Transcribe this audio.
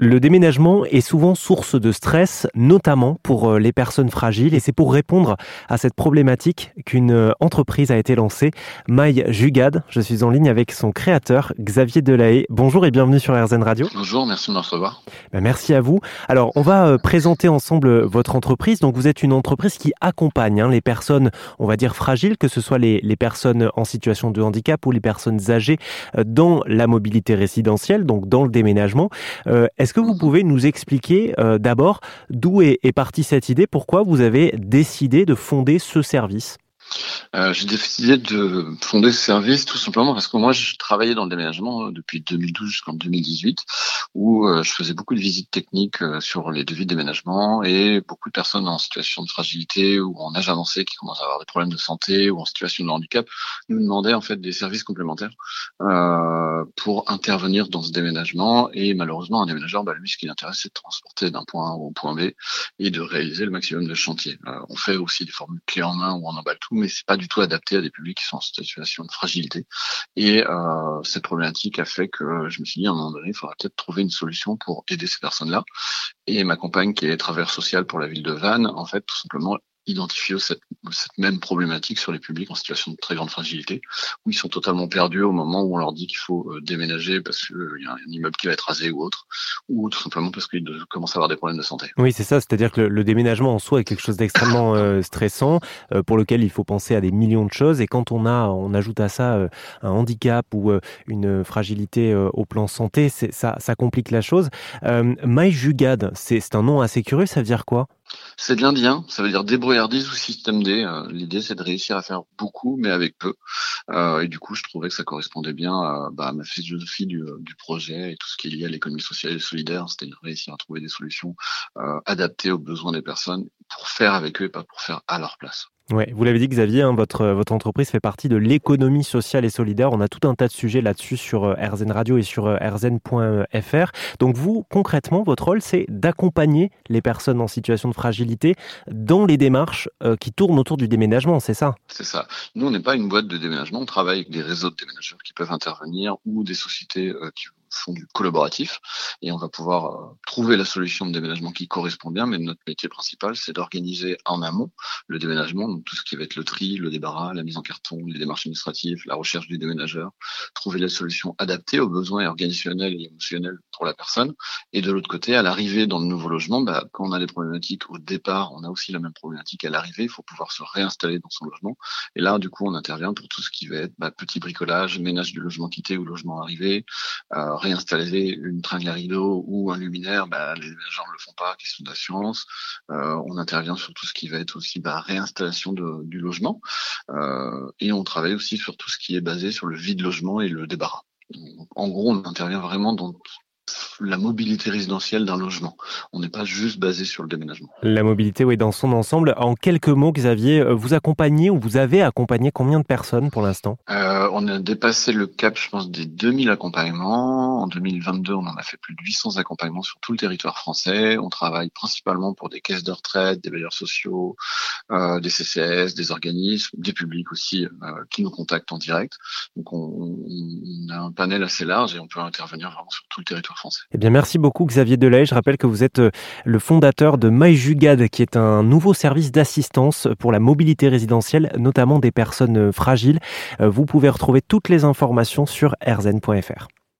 Le déménagement est souvent source de stress, notamment pour euh, les personnes fragiles, et c'est pour répondre à cette problématique qu'une euh, entreprise a été lancée, Maï Jugad. Je suis en ligne avec son créateur, Xavier Delahaye. Bonjour et bienvenue sur RZN Radio. Bonjour, merci de me recevoir. Ben, merci à vous. Alors, on va euh, présenter ensemble votre entreprise. Donc, vous êtes une entreprise qui accompagne hein, les personnes, on va dire fragiles, que ce soit les, les personnes en situation de handicap ou les personnes âgées, dans la mobilité résidentielle, donc dans le déménagement. Est-ce que vous pouvez nous expliquer euh, d'abord d'où est, est partie cette idée, pourquoi vous avez décidé de fonder ce service? Euh, j'ai décidé de fonder ce service tout simplement parce que moi, je travaillais dans le déménagement euh, depuis 2012 jusqu'en 2018, où euh, je faisais beaucoup de visites techniques sur les devis de déménagement et beaucoup de personnes en situation de fragilité ou en âge avancé qui commencent à avoir des problèmes de santé ou en situation de handicap nous demandaient en fait des services complémentaires pour intervenir dans ce déménagement. Et malheureusement, un déménageur, bah, lui, ce qui l'intéresse, c'est de transporter d'un point A au point B et de réaliser le maximum de chantiers. On fait aussi des formules clés en main où on emballe tout mais c'est pas du tout adapté à des publics qui sont en situation de fragilité. Et euh, cette problématique a fait que je me suis dit à un moment donné, il faudra peut-être trouver une solution pour aider ces personnes-là. Et ma compagne, qui est travailleur social pour la ville de Vannes, en fait, tout simplement, identifier cette, cette, même problématique sur les publics en situation de très grande fragilité, où ils sont totalement perdus au moment où on leur dit qu'il faut euh, déménager parce qu'il euh, y a un immeuble qui va être rasé ou autre, ou tout simplement parce qu'ils commencent à avoir des problèmes de santé. Oui, c'est ça, c'est-à-dire que le, déménagement en soi est quelque chose d'extrêmement euh, stressant, pour lequel il faut penser à des millions de choses, et quand on a, on ajoute à ça un handicap ou une fragilité au plan santé, ça, ça complique la chose. Euh, Jugad, c'est un nom assez curieux, ça veut dire quoi? C'est de l'indien, ça veut dire débrouillardise ou système D. Euh, l'idée, c'est de réussir à faire beaucoup, mais avec peu. Euh, et du coup, je trouvais que ça correspondait bien à, bah, ma philosophie du, du, projet et tout ce qui est lié à l'économie sociale et solidaire, c'était de réussir à trouver des solutions euh, adaptées aux besoins des personnes pour faire avec eux et pas pour faire à leur place. Ouais, vous l'avez dit Xavier, hein, votre, votre entreprise fait partie de l'économie sociale et solidaire. On a tout un tas de sujets là-dessus sur euh, RZN Radio et sur euh, rzn.fr. Donc vous, concrètement, votre rôle, c'est d'accompagner les personnes en situation de fragilité dans les démarches euh, qui tournent autour du déménagement, c'est ça? C'est ça. Nous, on n'est pas une boîte de déménagement, on travaille avec des réseaux de déménageurs qui peuvent intervenir ou des sociétés qui font du collaboratif et on va pouvoir euh, trouver la solution de déménagement qui correspond bien. Mais notre métier principal, c'est d'organiser en amont le déménagement, donc tout ce qui va être le tri, le débarras, la mise en carton, les démarches administratives, la recherche du déménageur, trouver la solution adaptée aux besoins organisationnels et émotionnels pour la personne. Et de l'autre côté, à l'arrivée dans le nouveau logement, bah, quand on a des problématiques au départ, on a aussi la même problématique à l'arrivée. Il faut pouvoir se réinstaller dans son logement. Et là, du coup, on intervient pour tout ce qui va être bah, petit bricolage, ménage du logement quitté ou logement arrivé, euh, réinstaller une tringle à rideau ou un luminaire, bah, les gens ne le font pas, question d'assurance. Euh, on intervient sur tout ce qui va être aussi bah, réinstallation du logement. Euh, et on travaille aussi sur tout ce qui est basé sur le vide logement et le débarras. En gros, on intervient vraiment dans la mobilité résidentielle d'un logement. On n'est pas juste basé sur le déménagement. La mobilité, oui, dans son ensemble. En quelques mots, Xavier, euh, vous accompagnez ou vous avez accompagné combien de personnes pour l'instant? Euh, On a dépassé le cap, je pense, des 2000 accompagnements. En 2022, on en a fait plus de 800 accompagnements sur tout le territoire français. On travaille principalement pour des caisses de retraite, des bailleurs sociaux, euh, des CCS, des organismes, des publics aussi euh, qui nous contactent en direct. Donc on, on, a un panel assez large et on peut intervenir vraiment sur tout le territoire français. Eh bien, merci beaucoup Xavier Delay. Je rappelle que vous êtes euh, le fondateur de MyJugad, qui est un nouveau service d'assistance pour la mobilité résidentielle, notamment des personnes euh, fragiles. Euh, vous pouvez retrouver toutes les informations sur rzn.fr.